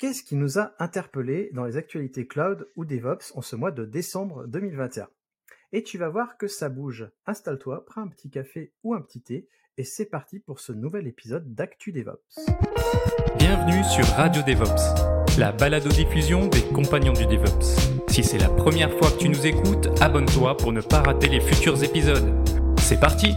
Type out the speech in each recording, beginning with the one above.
Qu'est-ce qui nous a interpellés dans les actualités cloud ou DevOps en ce mois de décembre 2021 Et tu vas voir que ça bouge. Installe-toi, prends un petit café ou un petit thé et c'est parti pour ce nouvel épisode d'Actu DevOps. Bienvenue sur Radio DevOps, la balado-diffusion des compagnons du DevOps. Si c'est la première fois que tu nous écoutes, abonne-toi pour ne pas rater les futurs épisodes. C'est parti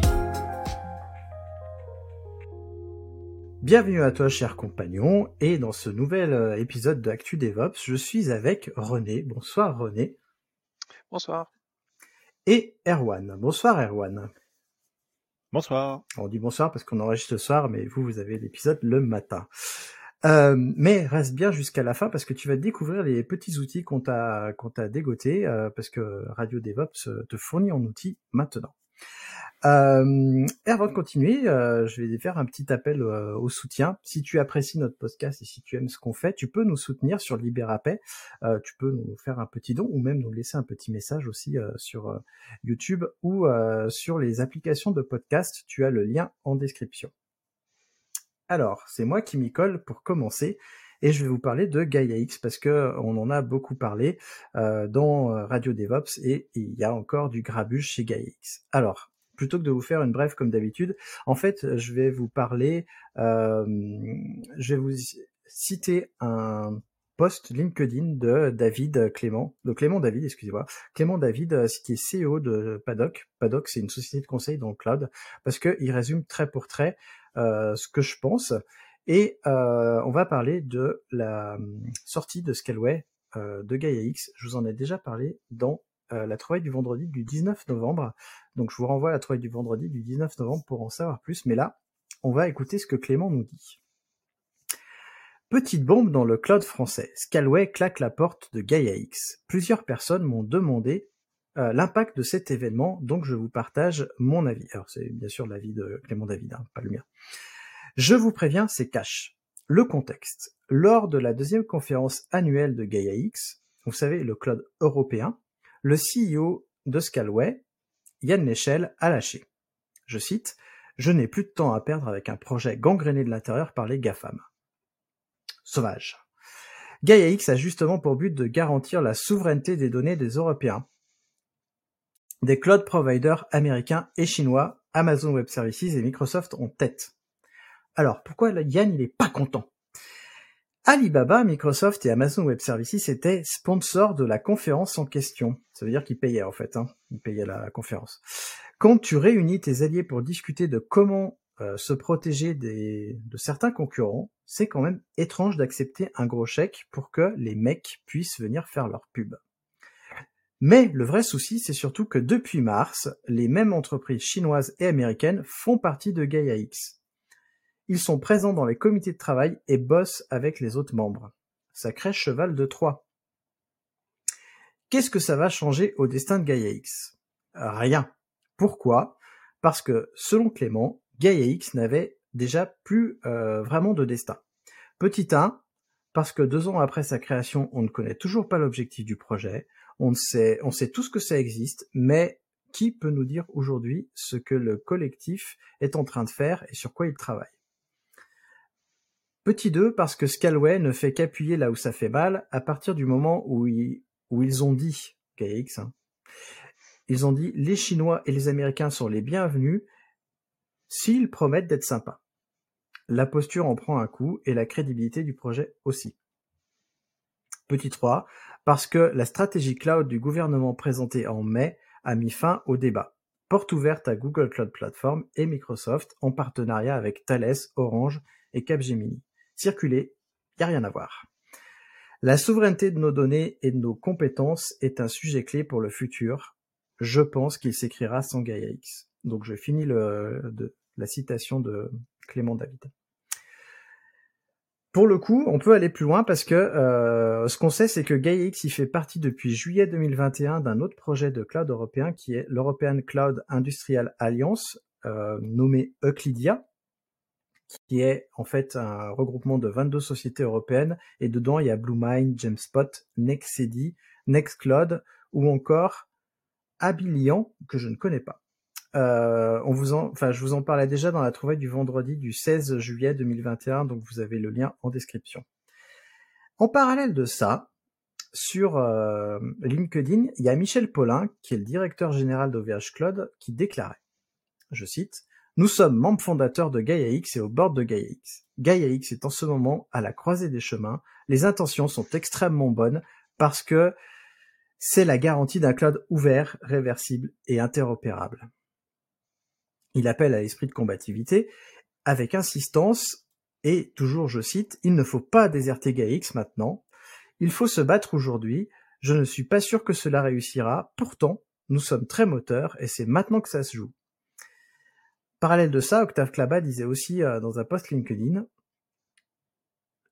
Bienvenue à toi, cher compagnon, et dans ce nouvel euh, épisode de Actu DevOps, je suis avec René. Bonsoir René. Bonsoir. Et Erwan. Bonsoir Erwan. Bonsoir. On dit bonsoir parce qu'on enregistre ce soir, mais vous, vous avez l'épisode le matin. Euh, mais reste bien jusqu'à la fin parce que tu vas découvrir les petits outils qu'on t'a qu'on t'a dégoté euh, parce que Radio DevOps te fournit en outils maintenant. Euh, et avant de continuer, euh, je vais faire un petit appel euh, au soutien. Si tu apprécies notre podcast et si tu aimes ce qu'on fait, tu peux nous soutenir sur Libérapay. Euh, tu peux nous faire un petit don ou même nous laisser un petit message aussi sur YouTube ou sur les applications de podcast. Tu as le lien en description. Alors, c'est moi qui m'y colle pour commencer. Et je vais vous parler de Gaia X parce que on en a beaucoup parlé dans Radio DevOps et il y a encore du grabuge chez Gaia X. Alors, plutôt que de vous faire une brève comme d'habitude, en fait, je vais vous parler, euh, je vais vous citer un post LinkedIn de David Clément, de Clément David, excusez-moi, Clément David, euh, qui est CEO de Paddock. Paddock, c'est une société de conseil dans le cloud, parce qu'il résume trait pour trait euh, ce que je pense. Et euh, on va parler de la sortie de Scaleway euh, de Gaia X. Je vous en ai déjà parlé dans euh, la trouvaille du vendredi du 19 novembre. Donc je vous renvoie à la trouvaille du vendredi du 19 novembre pour en savoir plus. Mais là, on va écouter ce que Clément nous dit. Petite bombe dans le cloud français. Scalway claque la porte de Gaia X. Plusieurs personnes m'ont demandé euh, l'impact de cet événement, donc je vous partage mon avis. Alors c'est bien sûr l'avis de Clément David, hein, pas le mien. Je vous préviens, c'est cash. Le contexte. Lors de la deuxième conférence annuelle de Gaia X, vous savez, le cloud européen, le CEO de Scalway, Yann Lechel, a lâché. Je cite, Je n'ai plus de temps à perdre avec un projet gangréné de l'intérieur par les GAFAM. Sauvage. Gaia X a justement pour but de garantir la souveraineté des données des Européens. Des cloud providers américains et chinois, Amazon Web Services et Microsoft ont tête. Alors, pourquoi Yann il est pas content? Alibaba, Microsoft et Amazon Web Services étaient sponsors de la conférence en question. Ça veut dire qu'ils payaient en fait, hein. ils payaient la conférence. Quand tu réunis tes alliés pour discuter de comment euh, se protéger des, de certains concurrents, c'est quand même étrange d'accepter un gros chèque pour que les mecs puissent venir faire leur pub. Mais le vrai souci, c'est surtout que depuis mars, les mêmes entreprises chinoises et américaines font partie de Gaia X. Ils sont présents dans les comités de travail et bossent avec les autres membres. Sacré cheval de Troie. Qu'est-ce que ça va changer au destin de Gaia X? Rien. Pourquoi? Parce que, selon Clément, Gaia X n'avait déjà plus euh, vraiment de destin. Petit 1, parce que deux ans après sa création, on ne connaît toujours pas l'objectif du projet, on sait, on sait tout ce que ça existe, mais qui peut nous dire aujourd'hui ce que le collectif est en train de faire et sur quoi il travaille? Petit 2 parce que Scalway ne fait qu'appuyer là où ça fait mal à partir du moment où ils, où ils ont dit, KX, hein, ils ont dit les Chinois et les Américains sont les bienvenus s'ils promettent d'être sympas. La posture en prend un coup et la crédibilité du projet aussi. Petit 3, parce que la stratégie cloud du gouvernement présentée en mai a mis fin au débat. Porte ouverte à Google Cloud Platform et Microsoft en partenariat avec Thales, Orange et Capgemini. Circuler, y a rien à voir. La souveraineté de nos données et de nos compétences est un sujet clé pour le futur. Je pense qu'il s'écrira sans Gaia X. Donc je finis la citation de Clément David. pour le coup, on peut aller plus loin parce que euh, ce qu'on sait, c'est que GaiaX il fait partie depuis juillet 2021 d'un autre projet de cloud européen qui est l'European Cloud Industrial Alliance, euh, nommé Euclidia, qui est en fait un regroupement de 22 sociétés européennes et dedans il y a BlueMind, GemSpot, Nextcd, Nextcloud ou encore Abilian que je ne connais pas. Euh, enfin, je vous en parlais déjà dans la trouvaille du vendredi du 16 juillet 2021, donc vous avez le lien en description. En parallèle de ça, sur euh, LinkedIn, il y a Michel Paulin, qui est le directeur général d'OVH Cloud, qui déclarait, je cite, Nous sommes membres fondateurs de GaiaX et au bord de GaiaX. GaiaX est en ce moment à la croisée des chemins. Les intentions sont extrêmement bonnes parce que c'est la garantie d'un cloud ouvert, réversible et interopérable. Il appelle à l'esprit de combativité avec insistance et toujours je cite, il ne faut pas déserter GAIX maintenant, il faut se battre aujourd'hui, je ne suis pas sûr que cela réussira, pourtant nous sommes très moteurs et c'est maintenant que ça se joue. Parallèle de ça, Octave Klaba disait aussi euh, dans un post LinkedIn,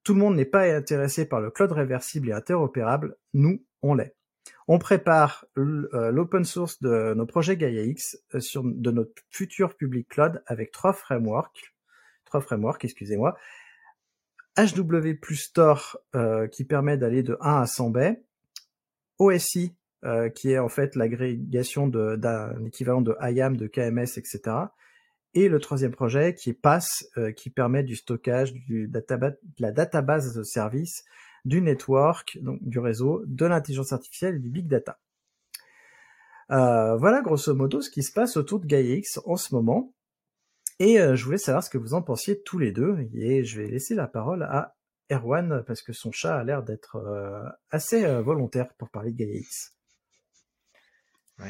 tout le monde n'est pas intéressé par le cloud réversible et interopérable, nous, on l'est. On prépare euh, l'open source de nos projets GaiaX euh, sur de notre futur public cloud avec trois frameworks, trois frameworks, excusez-moi. HW plus Store qui permet d'aller de 1 à 100 baies, OSI qui est en fait l'agrégation d'un équivalent de IAM, de KMS, etc. Et le troisième projet qui est PASS qui permet du stockage du de la database de service du network, donc du réseau, de l'intelligence artificielle et du big data. Euh, voilà grosso modo ce qui se passe autour de GaiaX en ce moment. Et euh, je voulais savoir ce que vous en pensiez tous les deux. Et je vais laisser la parole à Erwan parce que son chat a l'air d'être euh, assez volontaire pour parler de GaiaX.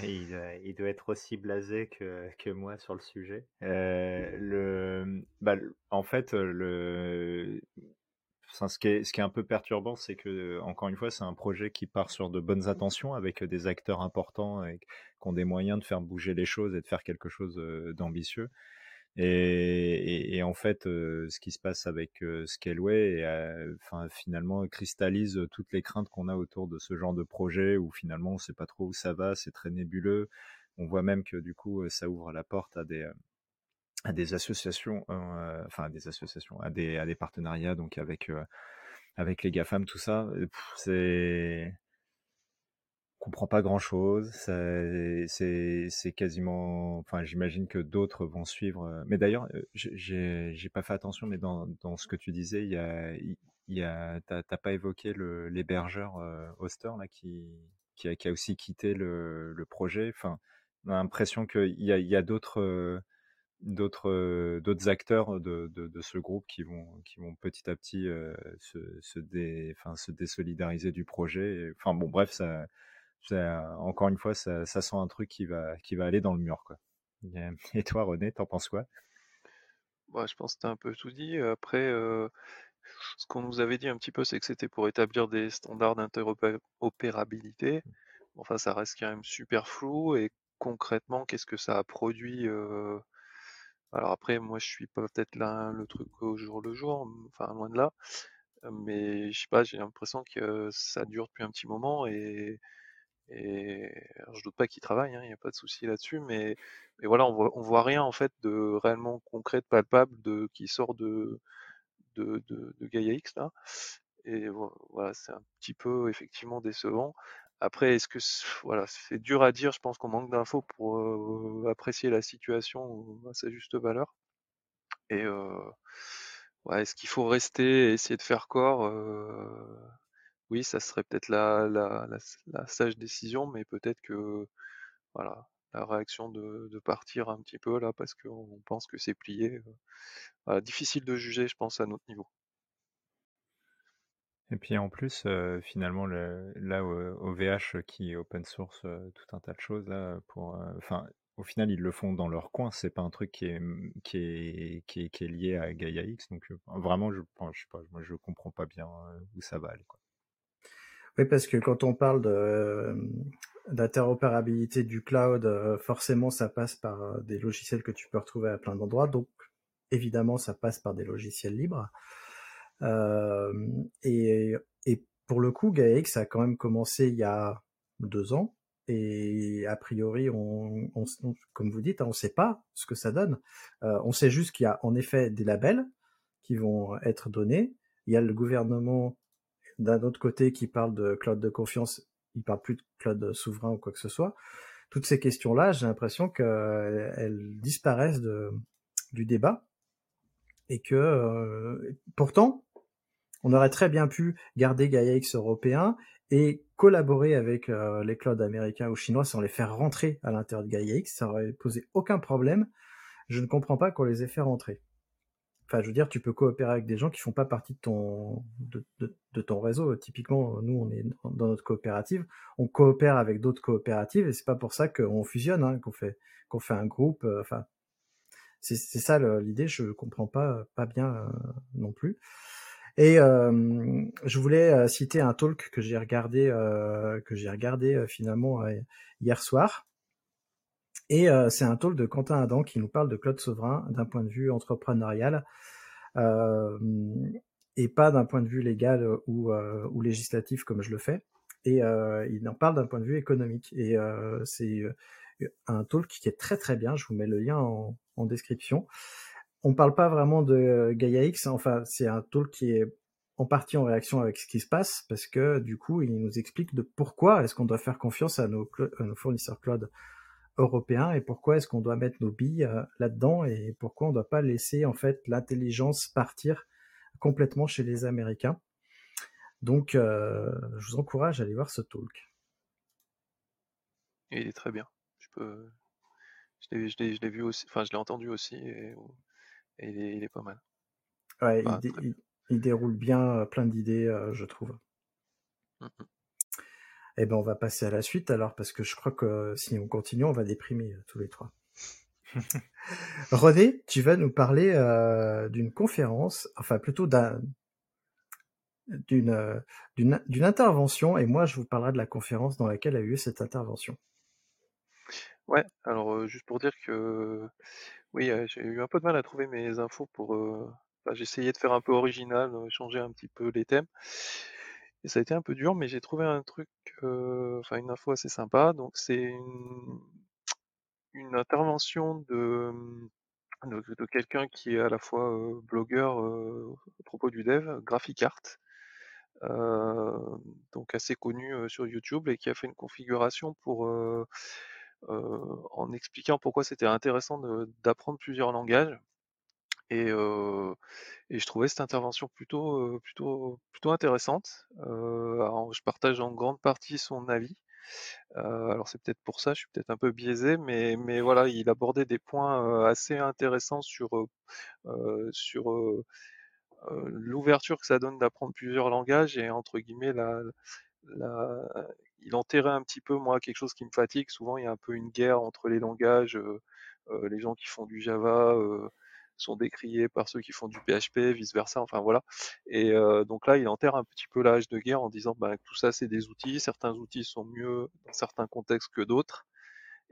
Il, doit être aussi blasé que, que moi sur le sujet. le, bah, en fait, le, ce, qui est, ce qui est un peu perturbant, c'est que, encore une fois, c'est un projet qui part sur de bonnes intentions avec des acteurs importants et qui ont des moyens de faire bouger les choses et de faire quelque chose d'ambitieux. Et, en fait, ce qui se passe avec Scaleway, enfin, finalement, cristallise toutes les craintes qu'on a autour de ce genre de projet où finalement on ne sait pas trop où ça va, c'est très nébuleux. On voit même que du coup, ça ouvre la porte à des, associations, euh, enfin à des associations, à des, partenariats, donc avec, euh, avec les GAFAM, tout ça. C'est. Comprend pas grand chose. C'est quasiment. Enfin, j'imagine que d'autres vont suivre. Euh, mais d'ailleurs, j'ai pas fait attention, mais dans, dans ce que tu disais, il y a. Il y a, t'as pas évoqué l'hébergeur Oster là qui, qui a, aussi quitté le, le projet. Enfin, on a l'impression qu'il y a, a d'autres d'autres d'autres acteurs de, de, ce groupe qui vont qui vont petit à petit se se, dé, se désolidariser du projet. Enfin bon, bref, ça, encore une fois, ça, sent un truc qui va aller dans le mur. Et toi, René, t'en penses quoi? Bah, je pense que tu as un peu tout dit. Après, ce qu'on nous avait dit un petit peu, c'est que c'était pour établir des standards d'interopérabilité. Enfin, ça reste quand même super flou. Et concrètement, qu'est-ce que ça a produit alors après, moi, je suis pas peut-être là le truc au jour le jour, enfin loin de là. Mais je sais pas, j'ai l'impression que ça dure depuis un petit moment et, et je doute pas qu'il travaille, hein, il n'y a pas de souci là-dessus, mais, voilà, on voit, voit rien en fait de réellement concret, de palpable, de qui sort de de, Gaia X là. Et voilà, c'est un petit peu effectivement décevant. Après, est-ce que voilà, c'est dur à dire, je pense qu'on manque d'infos pour apprécier la situation à sa juste valeur. Et est-ce qu'il faut rester et essayer de faire corps Oui, ça serait peut-être la, sage décision, mais peut-être que voilà, la réaction de, partir un petit peu là parce qu'on pense que c'est plié. difficile de juger, je pense, à notre niveau. Et puis en plus, euh, finalement, le, là, au, VH qui open source euh, tout un tas de choses, là, pour, euh, enfin, au final, ils le font dans leur coin. C'est pas un truc qui est, est lié à Gaia X. Donc, vraiment, je, je comprends pas bien où ça va aller. Oui, parce que quand on parle de d'interopérabilité du cloud, forcément, ça passe par des logiciels que tu peux retrouver à plein d'endroits. Donc, évidemment, ça passe par des logiciels libres. et, et pour le coup, GaiaX a quand même commencé il y a deux ans. Et a priori, on, comme vous dites, hein, on ne sait pas ce que ça donne. on sait juste qu'il y a en effet des labels qui vont être donnés. Il y a le gouvernement d'un autre côté qui parle de cloud de confiance, il parle plus de cloud souverain ou quoi que ce soit. Toutes ces questions-là, j'ai l'impression qu'elles disparaissent de, du débat et que euh, pourtant, on aurait très bien pu garder GaiaX européen et collaborer avec euh, les clouds américains ou chinois sans les faire rentrer à l'intérieur de GaiaX. Ça aurait posé aucun problème. Je ne comprends pas qu'on les ait fait rentrer. Enfin, je veux dire, tu peux coopérer avec des gens qui font pas partie de ton de, ton réseau. Typiquement, nous, on est dans notre coopérative, on coopère avec d'autres coopératives et c'est pas pour ça qu'on fusionne, hein, qu'on fait fait un groupe. Euh, enfin, c'est ça l'idée. Je comprends pas pas bien euh, non plus. Et euh, je voulais citer un talk que j'ai regardé que j'ai regardé finalement hier soir. Et euh, c'est un talk de Quentin Adam qui nous parle de Claude Souverain d'un point de vue entrepreneurial euh, et pas d'un point de vue légal ou, euh, législatif comme je le fais. Et il en parle d'un point de vue économique. Et c'est un talk qui est très très bien. Je vous mets le lien en, description. On parle pas vraiment de Gaia X. Enfin, c'est un talk qui est en partie en réaction avec ce qui se passe parce que du coup, il nous explique de pourquoi est-ce qu'on doit faire confiance à nos, à nos fournisseurs cloud européen et pourquoi est-ce qu'on doit mettre nos billes euh, là-dedans et pourquoi on ne doit pas laisser en fait l'intelligence partir complètement chez les Américains. Donc, euh, je vous encourage à aller voir ce talk. il est très bien. Je peux, je l'ai vu aussi, enfin je l'ai entendu aussi et, il, est, pas mal. Ouais, il, déroule bien euh, plein d'idées, je trouve. Mmh eh ben, on va passer à la suite alors, parce que je crois que si on continue, on va déprimer euh, tous les trois. René, tu vas nous parler euh, d'une conférence, enfin plutôt d'un d'une euh, d'une intervention, et moi je vous parlerai de la conférence dans laquelle a eu cette intervention. Ouais, alors juste pour dire que oui, j'ai eu un peu de mal à trouver mes infos pour. j'ai essayé de faire un peu original, changer un petit peu les thèmes. Et ça a été un peu dur, mais j'ai trouvé un truc, enfin une info assez sympa. Donc c'est une, intervention de, de, quelqu'un qui est à la fois blogueur à propos du dev, Graphic Art, donc assez connu sur YouTube et qui a fait une configuration pour en expliquant pourquoi c'était intéressant d'apprendre plusieurs langages. Et, je trouvais cette intervention plutôt, plutôt, plutôt intéressante. je partage en grande partie son avis. alors c'est peut-être pour ça, je suis peut-être un peu biaisé, mais, mais voilà, il abordait des points assez intéressants sur, sur l'ouverture que ça donne d'apprendre plusieurs langages et entre guillemets il enterrait un petit peu moi quelque chose qui me fatigue. Souvent il y a un peu une guerre entre les langages, les gens qui font du Java sont décriés par ceux qui font du PHP, vice versa, enfin voilà. Et euh, donc là, il enterre un petit peu l'âge de guerre en disant bah, que tout ça c'est des outils, certains outils sont mieux dans certains contextes que d'autres.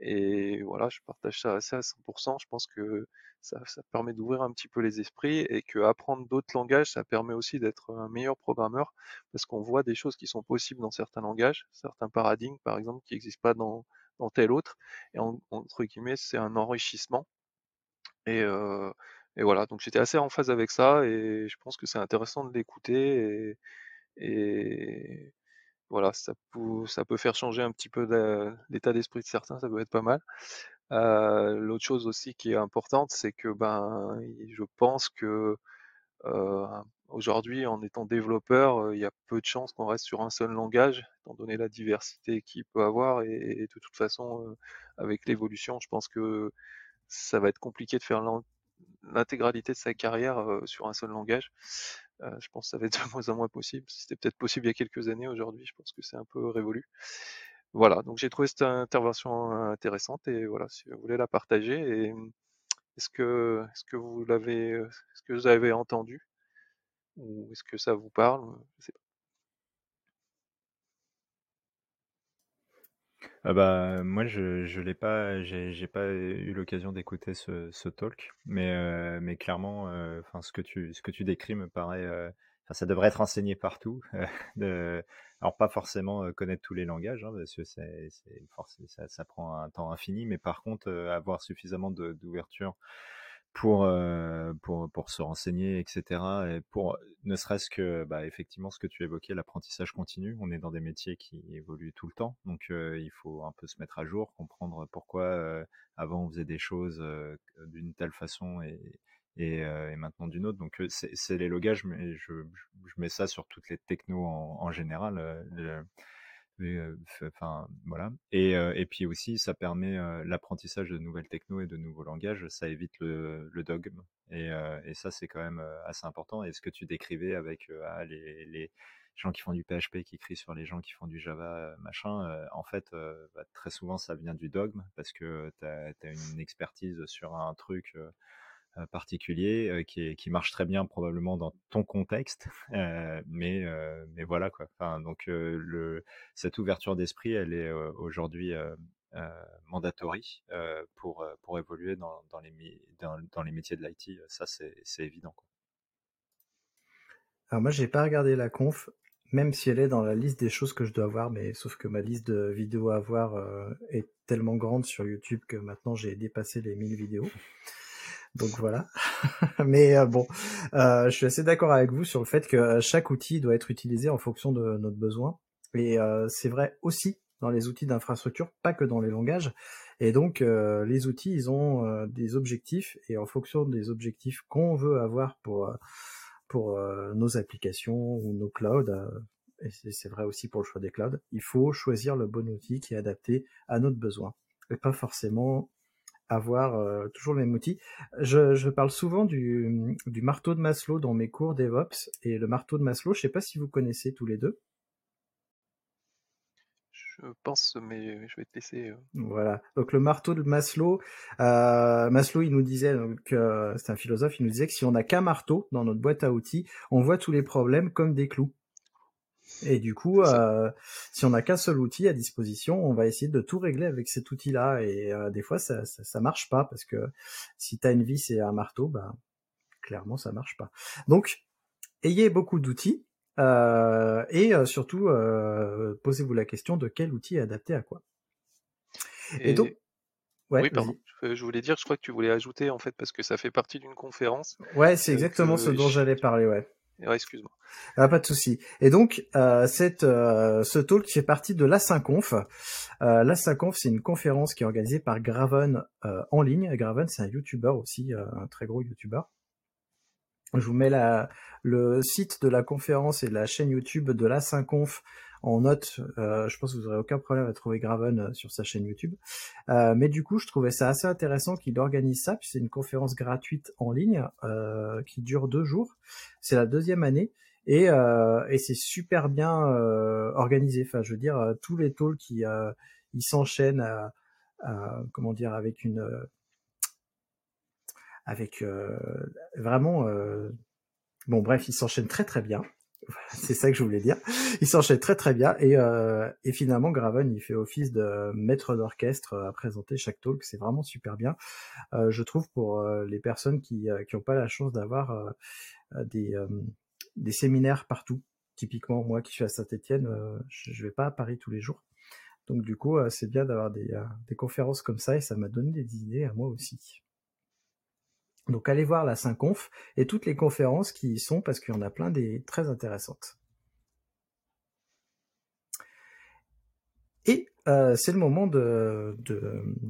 Et voilà, je partage ça assez à 100%. Je pense que ça, ça permet d'ouvrir un petit peu les esprits et que apprendre d'autres langages, ça permet aussi d'être un meilleur programmeur parce qu'on voit des choses qui sont possibles dans certains langages, certains paradigmes par exemple qui n'existent pas dans, dans tel autre. Et entre guillemets, c'est un enrichissement. Et, voilà, donc j'étais assez en phase avec ça et je pense que c'est intéressant de l'écouter et, voilà, ça peut, faire changer un petit peu l'état d'esprit de certains, ça peut être pas mal. L'autre chose aussi qui est importante, c'est que ben, je pense que aujourd'hui, en étant développeur, il y a peu de chances qu'on reste sur un seul langage, étant donné la diversité qu'il peut avoir. Et, de toute façon, avec l'évolution, je pense que ça va être compliqué de faire l'intégralité de sa carrière euh, sur un seul langage. Euh, je pense que ça va être de moins en moins possible. C'était peut-être possible il y a quelques années. Aujourd'hui, je pense que c'est un peu révolu. Voilà, donc j'ai trouvé cette intervention intéressante et voilà, si vous voulez la partager. Et est-ce que, est-ce que vous l'avez, est-ce que vous avez entendu ou est-ce que ça vous parle? Je sais pas. Ah bah, moi, je je l'ai pas j'ai j'ai pas eu l'occasion d'écouter ce ce talk, mais heu, mais clairement, enfin, ce que tu ce que tu décris me paraît, ça devrait être enseigné partout. de, alors pas forcément connaître tous les langages, hein, parce que c'est, ça, ça, prend un temps infini, mais par contre avoir suffisamment d'ouverture pour, euh, pour, pour se renseigner, etc. Et pour ne serait-ce que, bah, effectivement, ce que tu évoquais, l'apprentissage continu. On est dans des métiers qui évoluent tout le temps, donc euh, il faut un peu se mettre à jour, comprendre pourquoi euh, avant on faisait des choses d'une telle façon et, et, et maintenant d'une autre. Donc c'est les logages, mais je, je, mets ça sur toutes les technos en, en général. Enfin, voilà. Et, et, puis aussi, ça permet l'apprentissage de nouvelles techno et de nouveaux langages. Ça évite le, dogme. Et, et ça, c'est quand même assez important. Et ce que tu décrivais avec ah, les, les, gens qui font du PHP, qui crient sur les gens qui font du Java, machin, en fait, bah, très souvent, ça vient du dogme parce que tu as, une expertise sur un truc particulier euh, qui, marche très bien probablement dans ton contexte, euh, mais, voilà quoi. Donc cette ouverture d'esprit, elle est aujourd'hui mandatory pour, évoluer dans, les, métiers de l'IT. Ça, c'est évident. Alors moi, j'ai pas regardé la conf, même si elle est dans la liste des choses que je dois voir, mais sauf que ma liste de vidéos à voir est tellement grande sur YouTube que maintenant j'ai dépassé les 1000 vidéos. Donc voilà. Mais euh, bon, euh, je suis assez d'accord avec vous sur le fait que euh, chaque outil doit être utilisé en fonction de notre besoin. Et c'est vrai aussi dans les outils d'infrastructure, pas que dans les langages. Et donc les outils, ils ont des objectifs et en fonction des objectifs qu'on veut avoir pour pour nos applications ou nos clouds, et c'est vrai aussi pour le choix des clouds, il faut choisir le bon outil qui est adapté à notre besoin et pas forcément avoir euh, toujours le même outil. Je, je parle souvent du, du, marteau de Maslow dans mes cours DevOps et le marteau de Maslow, je sais pas si vous connaissez tous les deux. Je pense, mais je vais te laisser. Euh. Voilà. Donc le marteau de Maslow, euh, Maslow, il nous disait, donc euh, c'est un philosophe, il nous disait que si on n'a qu'un marteau dans notre boîte à outils, on voit tous les problèmes comme des clous. Et du coup, euh, si on n'a qu'un seul outil à disposition, on va essayer de tout régler avec cet outil-là. Et euh, des fois, ça, ça, ça, marche pas parce que si tu as une vis et un marteau, bah, clairement, ça marche pas. Donc, ayez beaucoup d'outils euh, et euh, surtout, euh, posez-vous la question de quel outil est adapté à quoi. Et, donc, ouais, oui, pardon. Je voulais dire, je crois que tu voulais ajouter en fait parce que ça fait partie d'une conférence. Ouais, c'est exactement ce dont j'allais parler, ouais. Excuse-moi. Ah, pas de souci. Et donc, euh, cette, euh, ce talk fait partie de l'A5Conf. Euh, L'A5Conf, c'est une conférence qui est organisée par Graven euh, en ligne. Graven, c'est un YouTuber aussi, euh, un très gros YouTuber. Je vous mets la, le site de la conférence et la chaîne YouTube de l'A5Conf en note. Euh, je pense que vous n'aurez aucun problème à trouver Graven euh, sur sa chaîne YouTube. Euh, mais du coup, je trouvais ça assez intéressant qu'il organise ça, puis c'est une conférence gratuite en ligne qui dure deux jours. C'est la deuxième année. Et, c'est super bien organisé. Enfin, je veux dire, tous les talks qui ils s'enchaînent comment dire avec une avec vraiment bon bref ils s'enchaînent très très bien c'est ça que je voulais dire. Il s'enchaîne très très bien et, euh, finalement Graven il fait office de maître d'orchestre à présenter chaque talk, c'est vraiment super bien. Euh, je trouve pour euh, les personnes qui n'ont pas la chance d'avoir euh, des séminaires partout. Typiquement moi qui suis à Saint-Étienne, je, je vais pas à Paris tous les jours. Donc du coup c'est bien d'avoir des, des conférences comme ça et ça m'a donné des idées à moi aussi. Donc allez voir la Saint-Conf et toutes les conférences qui y sont parce qu'il y en a plein des très intéressantes. Et euh, c'est le moment de,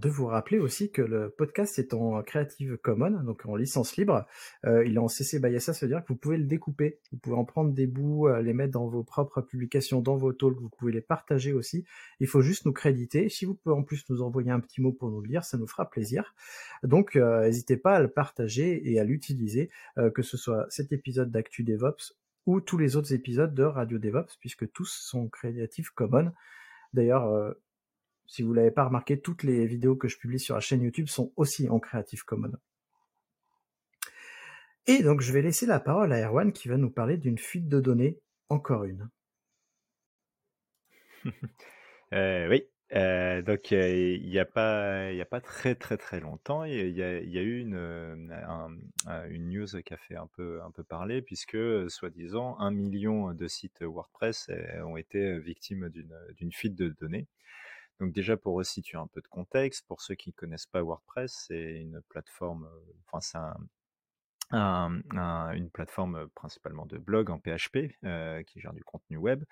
vous rappeler aussi que le podcast est en Creative Commons, donc en licence libre. Euh, il est en CC by SA, ça veut dire que vous pouvez le découper. Vous pouvez en prendre des bouts, euh, les mettre dans vos propres publications, dans vos talks, vous pouvez les partager aussi. Il faut juste nous créditer. Si vous pouvez en plus nous envoyer un petit mot pour nous le lire, ça nous fera plaisir. Donc n'hésitez pas à le partager et à l'utiliser, que ce soit cet épisode d'Actu DevOps ou tous les autres épisodes de Radio DevOps, puisque tous sont Creative Commons. D'ailleurs, euh, si vous l'avez pas remarqué, toutes les vidéos que je publie sur la chaîne YouTube sont aussi en Creative Commons. Et donc, je vais laisser la parole à Erwan qui va nous parler d'une fuite de données, encore une. euh, oui, Euh, donc il n'y a pas il y a pas très très très longtemps il y a, y a eu une une news qui a fait un peu un peu parler puisque soi-disant un million de sites WordPress ont été victimes d'une d'une fuite de données. Donc déjà pour resituer un peu de contexte, pour ceux qui connaissent pas WordPress, c'est une plateforme, enfin c'est un, une plateforme principalement de blog en PHP qui gère du contenu web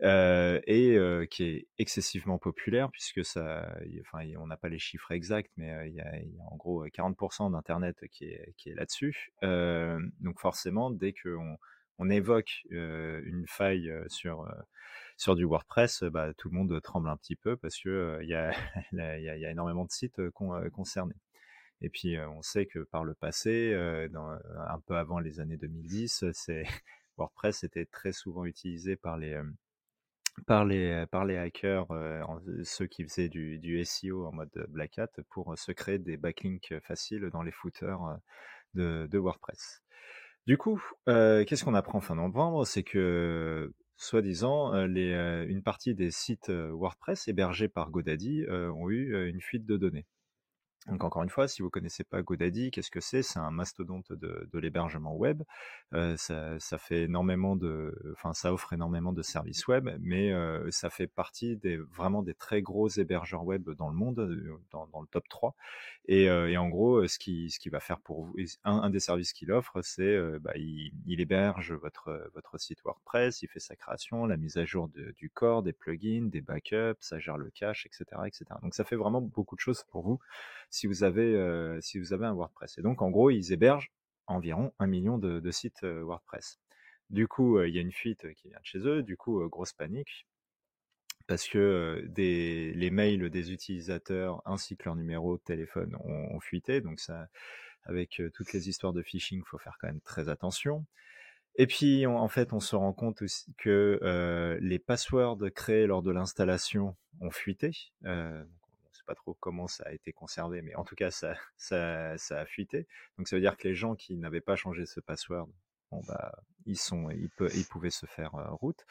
et qui est excessivement populaire puisque ça, enfin, on n'a pas les chiffres exacts, mais il y, a, en gros 40% d'internet qui est, là-dessus. donc forcément, dès qu'on on évoque une faille sur sur du WordPress, bah, tout le monde tremble un petit peu parce que il y, a, y, a, énormément de sites concernés. Et puis on sait que par le passé, un peu avant les années 2010, c'est WordPress était très souvent utilisé par les par les par les hackers, ceux qui faisaient du, du, SEO en mode Black Hat pour se créer des backlinks faciles dans les footers de, de WordPress. Du coup, qu'est-ce qu'on apprend fin novembre? C'est que soi-disant, une partie des sites WordPress hébergés par GoDaddy ont eu une fuite de données. Donc encore une fois, si vous connaissez pas GoDaddy, qu'est-ce que c'est? C'est un mastodonte de, l'hébergement web. Euh, ça, fait énormément de, enfin ça offre énormément de services web, mais euh, ça fait partie des vraiment des très gros hébergeurs web dans le monde, euh, dans, le top 3. Et, en gros, ce qui, ce qui va faire pour vous, un, des services qu'il offre, c'est bah, il, héberge votre votre site WordPress, il fait sa création, la mise à jour du corps, des plugins, des backups, ça gère le cache, etc., etc. Donc ça fait vraiment beaucoup de choses pour vous si vous avez, euh, si vous avez un WordPress. Et donc, en gros, ils hébergent environ un million de, sites euh, WordPress. Du coup, euh, il y a une fuite qui vient de chez eux, du coup, grosse panique, parce que des, les mails des utilisateurs ainsi que leur numéro de téléphone ont, fuité, donc ça, avec toutes les histoires de phishing, il faut faire quand même très attention. Et puis, en fait, on se rend compte aussi que les passwords créés lors de l'installation ont fuité. Euh, pas trop comment ça a été conservé, mais en tout cas, ça, ça, a fuité. Donc ça veut dire que les gens qui n'avaient pas changé ce password, bon, bah, ils, sont, ils, ils pouvaient se faire euh, route.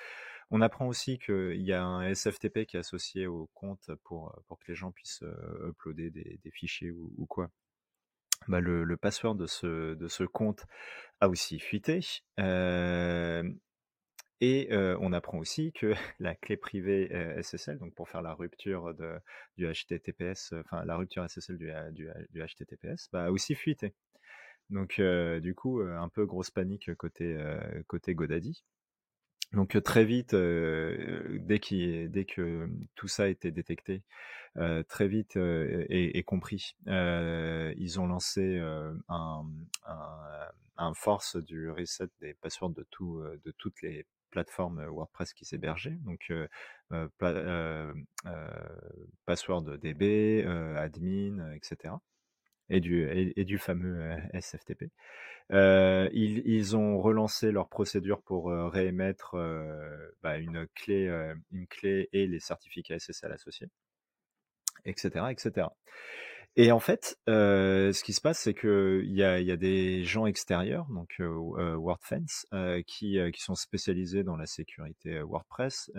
On apprend aussi qu'il y a un SFTP qui est associé au compte pour, pour que les gens puissent euh, uploader des, fichiers ou, quoi. Bah, le, password de ce, de ce compte a aussi fuité. Euh, et on apprend aussi que la clé privée SSL, donc pour faire la rupture de, du HTTPS, enfin la rupture SSL du, du, du HTTPS, bah, a aussi fuité. Donc du coup, un peu grosse panique côté, côté Godaddy. Donc très vite, dès, dès que tout ça a été détecté, très vite et, compris, ils ont lancé un, un, un, force du reset des passwords de, tout, de toutes les plateforme WordPress qui s'hébergeait, donc password DB, admin, etc. Et du, fameux SFTP. Ils, ils, ont relancé leur procédure pour réémettre bah, une, clé, une clé et les certificats SSL associés, etc. etc. Et en fait, euh, ce qui se passe, c'est qu'il y a, y a des gens extérieurs, donc euh, euh WordFence, euh, qui, qui sont spécialisés dans la sécurité WordPress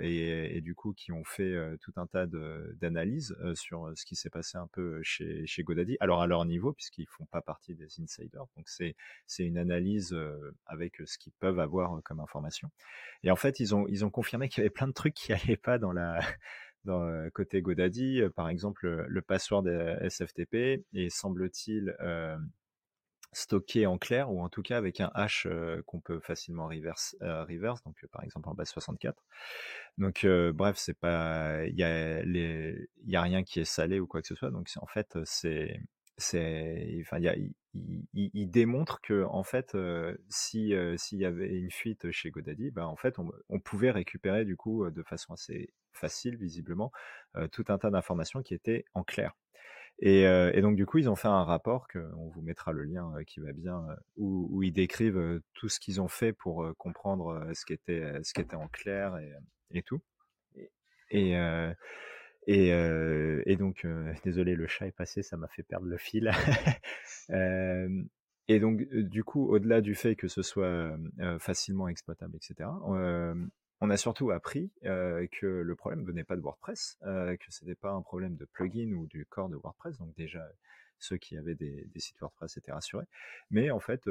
et, et, du coup qui ont fait tout un tas d'analyses sur ce qui s'est passé un peu chez, chez Godaddy. Alors à leur niveau, puisqu'ils font pas partie des insiders, donc c'est c'est une analyse avec ce qu'ils peuvent avoir comme information. Et en fait, ils ont ils ont confirmé qu'il y avait plein de trucs qui allaient pas dans la dans, côté Godaddy, par exemple, le, password SFTP est semble-t-il stocké en clair ou en tout cas avec un hash qu'on peut facilement reverse, donc par exemple en base 64. Donc bref, c'est pas il y a y a rien qui est salé ou quoi que ce soit. Donc en fait c'est c'est enfin il, il, il, démontre que en fait si s'il y avait une fuite chez Godaddy, bah en fait on, pouvait récupérer du coup de façon assez facile visiblement tout un tas d'informations qui étaient en clair. Et, donc du coup, ils ont fait un rapport que on vous mettra le lien qui va bien, où, ils décrivent tout ce qu'ils ont fait pour comprendre ce qui était ce qui était en clair et, tout. Et, et donc, désolé, le chat est passé, ça m'a fait perdre le fil. et donc, du coup, au-delà du fait que ce soit facilement exploitable, etc., on a surtout appris que le problème venait pas de WordPress, que c'était pas un problème de plugin ou du corps de WordPress. Donc déjà, ceux qui avaient des, sites WordPress étaient rassurés. Mais en fait,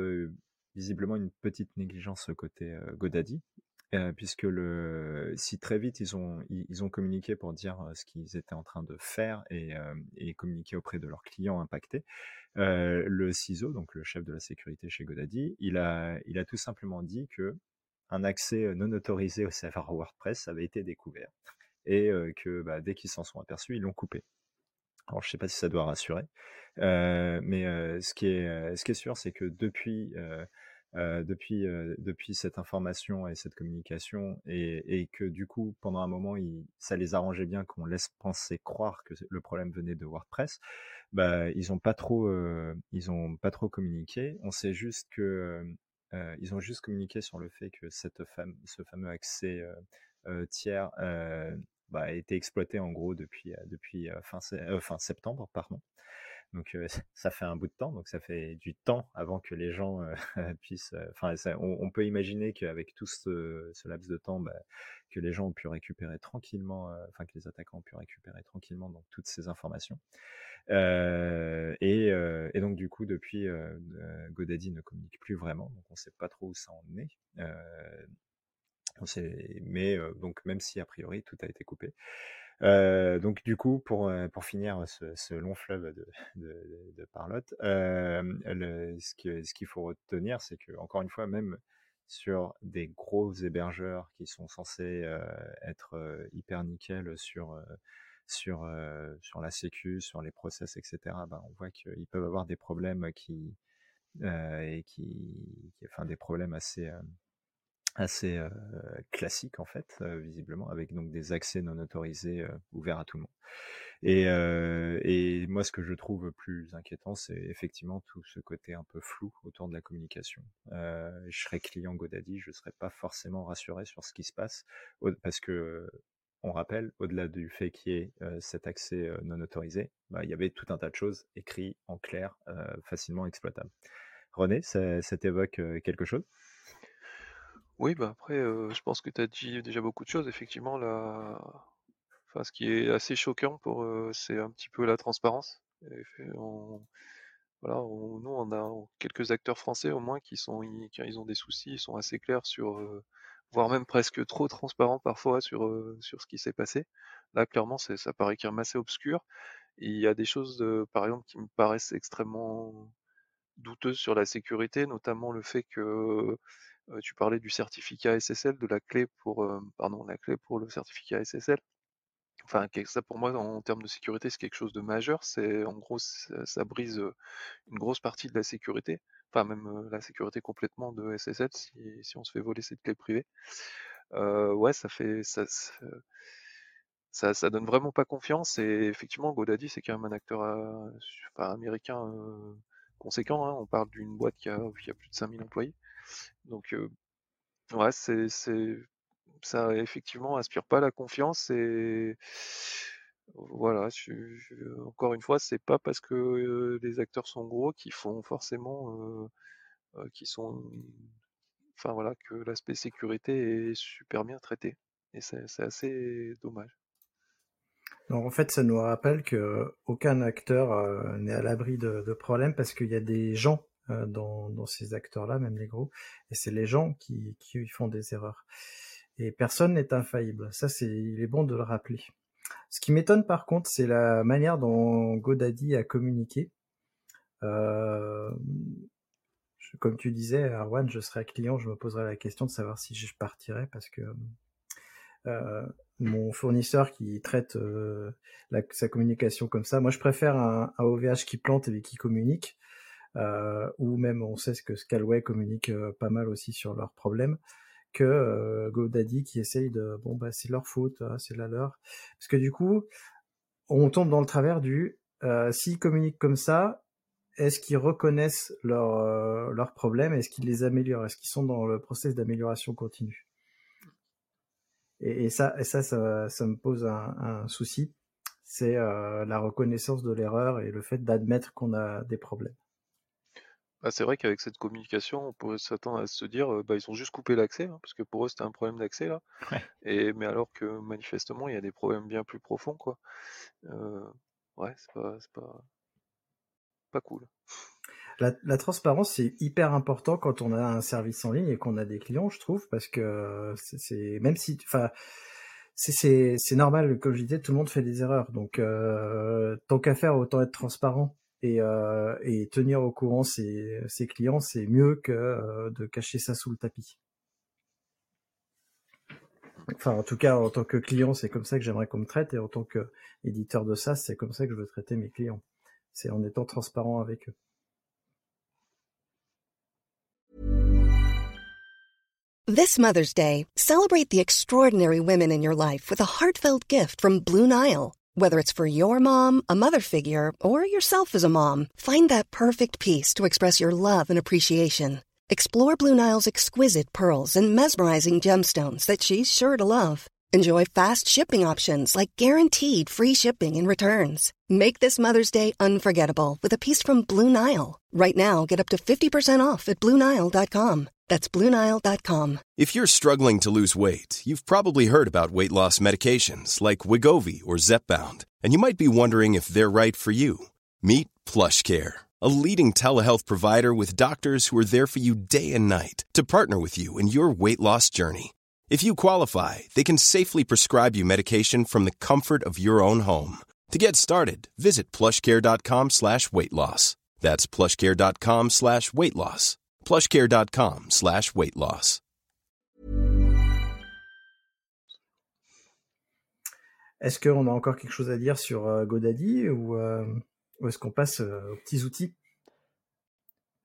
visiblement une petite négligence côté Godaddy, puisque le, si très vite ils ont, ils, ont communiqué pour dire ce qu'ils étaient en train de faire et, et communiquer auprès de leurs clients impactés, le CISO, donc le chef de la sécurité chez Godaddy, il a, il a tout simplement dit que un accès non autorisé au serveur WordPress avait été découvert et que bah, dès qu'ils s'en sont aperçus, ils l'ont coupé. Alors je sais pas si ça doit rassurer, mais ce qui est ce qui est sûr, c'est que depuis depuis depuis cette information et cette communication et, que du coup pendant un moment ça les arrangeait bien qu'on laisse penser croire que le problème venait de WordPress bah ils ont pas trop ils ont pas trop communiqué. On sait juste que ils ont juste communiqué sur le fait que cette ce fameux accès tiers bah, a été exploité en gros depuis depuis fin, fin septembre pardon donc ça fait un bout de temps, donc ça fait du temps avant que les gens puissent. Enfin, on, peut imaginer qu'avec tout ce, laps de temps, bah, que les gens ont pu récupérer tranquillement, enfin que les attaquants ont pu récupérer tranquillement donc toutes ces informations. Et, donc du coup, depuis, Godaddy ne communique plus vraiment, donc on ne sait pas trop où ça en est. Mais donc même si a priori tout a été coupé, euh, donc du coup, pour, euh, pour finir ce, ce long fleuve de, de, de parlotte, euh, le, ce qu'il qu'il faut retenir, c'est que encore une fois, même sur des gros hébergeurs qui sont censés euh, être euh, hyper nickel sur sur sur la sécu, sur les process, etc. Ben, on voit qu'ils peuvent avoir des problèmes qui et qui, qui, enfin des problèmes assez assez classique en fait, visiblement, avec donc des accès non autorisés ouverts à tout le monde. Et, et, moi, ce que je trouve plus inquiétant, c'est effectivement tout ce côté un peu flou autour de la communication. je serais client Godaddy, je serais pas forcément rassuré sur ce qui se passe, parce que on rappelle, au-delà du fait qu'il y ait cet accès non autorisé, bah, il y avait tout un tas de choses écrites en clair, facilement exploitables. René, ça, ça t'évoque quelque chose? Oui, bah, après, je pense que tu as dit déjà beaucoup de choses. Effectivement, là, enfin, ce qui est assez choquant pour, c'est un petit peu la transparence. voilà, nous, on a quelques acteurs français au moins qui sont, qui ont des soucis, ils sont assez clairs sur, voire même presque trop transparents parfois sur, sur ce qui s'est passé. Là, clairement, ça paraît quand même assez obscur. il y a des choses, par exemple, qui me paraissent extrêmement douteuses sur la sécurité, notamment le fait que tu parlais du certificat SSL, de la clé pour, pardon, la clé pour le certificat SSL. Enfin, ça pour moi, en termes de sécurité, c'est quelque chose de majeur. C'est en gros, ça, brise une grosse partie de la sécurité, enfin même la sécurité complètement de SSL si, on se fait voler cette clé privée. ouais, ça fait ça, ça, ça, donne vraiment pas confiance. Et effectivement, Godaddy, c'est quand même un acteur américain conséquent. Hein. On parle d'une boîte qui a, qui a, plus de 5000 employés. Donc, ouais, c'est, c'est, ça effectivement inspire pas la confiance et voilà, encore une fois, c'est pas parce que les acteurs sont gros qu'ils font forcément, qui sont, enfin voilà, que l'aspect sécurité est super bien traité. Et c'est, assez dommage. Donc en fait, ça nous rappelle que aucun acteur n'est à l'abri de, problèmes parce qu'il y a des gens euh, dans, dans, ces acteurs-là, même les gros, et c'est les gens qui, qui font des erreurs. Et personne n'est infaillible. Ça, c'est, il est bon de le rappeler. Ce qui m'étonne par contre, c'est la manière dont Godaddy a communiqué. Euh, comme tu disais, Arwan, je serais client, je me poserais la question de savoir si je partirais parce que euh, mon fournisseur qui traite euh, sa communication comme ça, moi je préfère un, OVH qui plante et qui communique euh, ou même on sait que Scalway communique euh, pas mal aussi sur leurs problèmes, que euh, GoDaddy qui essaye de bon bah c'est leur faute, hein, c'est la leur, parce que du coup on tombe dans le travers du euh, s'ils communiquent comme ça, est-ce qu'ils reconnaissent leurs leurs problèmes, est-ce qu'ils les améliorent, est-ce qu'ils sont dans le process d'amélioration continue? Et, ça, ça, me pose un, souci, c'est euh, la reconnaissance de l'erreur et le fait d'admettre qu'on a des problèmes. Bah, c'est vrai qu'avec cette communication, on pourrait s'attendre à se dire, euh, bah, ils ont juste coupé l'accès, hein, parce que pour eux c'était un problème d'accès là. Ouais. Et mais alors que manifestement il y a des problèmes bien plus profonds quoi. Euh, ouais, c'est pas, pas, pas cool. La, la transparence, c'est hyper important quand on a un service en ligne et qu'on a des clients, je trouve, parce que c'est- même si, enfin, c'est- normal, comme je disais, tout le monde fait des erreurs. Donc, euh, tant qu'à faire, autant être transparent et, euh, et tenir au courant ses, clients, c'est mieux que euh, de cacher ça sous le tapis. Enfin, en tout cas, en tant que client, c'est comme ça que j'aimerais qu'on me traite, et en tant que éditeur de SaaS, c'est comme ça que je veux traiter mes clients. C'est en étant transparent avec eux. This Mother's Day, celebrate the extraordinary women in your life with a heartfelt gift from Blue Nile. Whether it's for your mom, a mother figure, or yourself as a mom, find that perfect piece to express your love and appreciation. Explore Blue Nile's exquisite pearls and mesmerizing gemstones that she's sure to love. Enjoy fast shipping options like guaranteed free shipping and returns. Make this Mother's Day unforgettable with a piece from Blue Nile. Right now, get up to 50% off at BlueNile.com. That's BlueNile.com. If you're struggling to lose weight, you've probably heard about weight loss medications like Wigovi or Zepbound, and you might be wondering if they're right for you. Meet PlushCare, a leading telehealth provider with doctors who are there for you day and night to partner with you in your weight loss journey. If you qualify, they can safely prescribe you medication from the comfort of your own home. To get started, visit plushcare.com slash weight loss. That's plushcare.com slash weight loss. plushcare.com slash weight loss. Est-ce qu'on a encore quelque chose à dire sur euh, GoDaddy ou, euh, ou est-ce qu'on passe euh, aux petits outils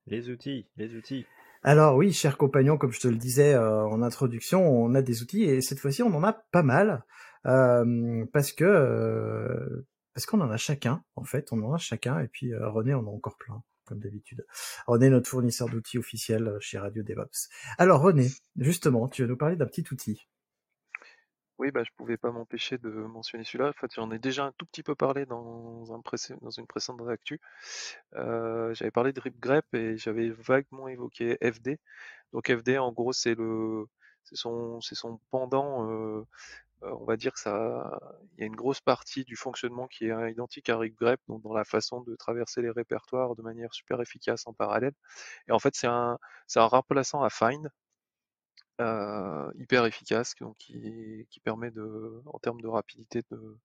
Les outils, les outils. Alors oui, chers compagnons, comme je te le disais euh, en introduction, on a des outils et cette fois-ci on en a pas mal euh, parce que euh, parce qu'on en a chacun en fait, on en a chacun et puis euh, René en a encore plein comme d'habitude. René, notre fournisseur d'outils officiel chez Radio DevOps. Alors René, justement, tu vas nous parler d'un petit outil. Oui, bah, je pouvais pas m'empêcher de mentionner celui-là. En fait, j'en ai déjà un tout petit peu parlé dans, un précé- dans une précédente actu. Euh, j'avais parlé de RipGrep et j'avais vaguement évoqué FD. Donc FD, en gros, c'est le, c'est son, c'est son pendant. euh, euh, on va dire que ça, il y a une grosse partie du fonctionnement qui est identique à RipGrep, donc dans la façon de traverser les répertoires de manière super efficace en parallèle. Et en fait, c'est un, c'est un remplaçant à Find euh, hyper efficace, donc qui, qui permet de, en termes de rapidité, de,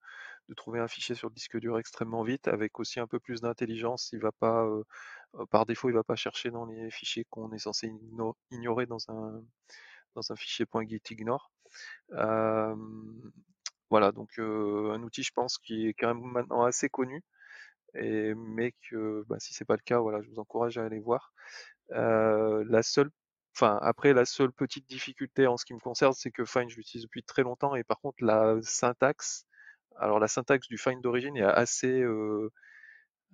de trouver un fichier sur le disque dur extrêmement vite, avec aussi un peu plus d'intelligence. Il va pas, euh, euh, par défaut, il va pas chercher dans les fichiers qu'on est censé igno- ignorer dans un dans un fichier .gitignore. Voilà, donc un outil, je pense, qui est quand même maintenant assez connu, et mais que bah, si c'est pas le cas, voilà, je vous encourage à aller voir. La seule Enfin, après, la seule petite difficulté en ce qui me concerne, c'est que Find, je l'utilise depuis très longtemps, et par contre, la syntaxe, alors la syntaxe du Find d'origine est assez,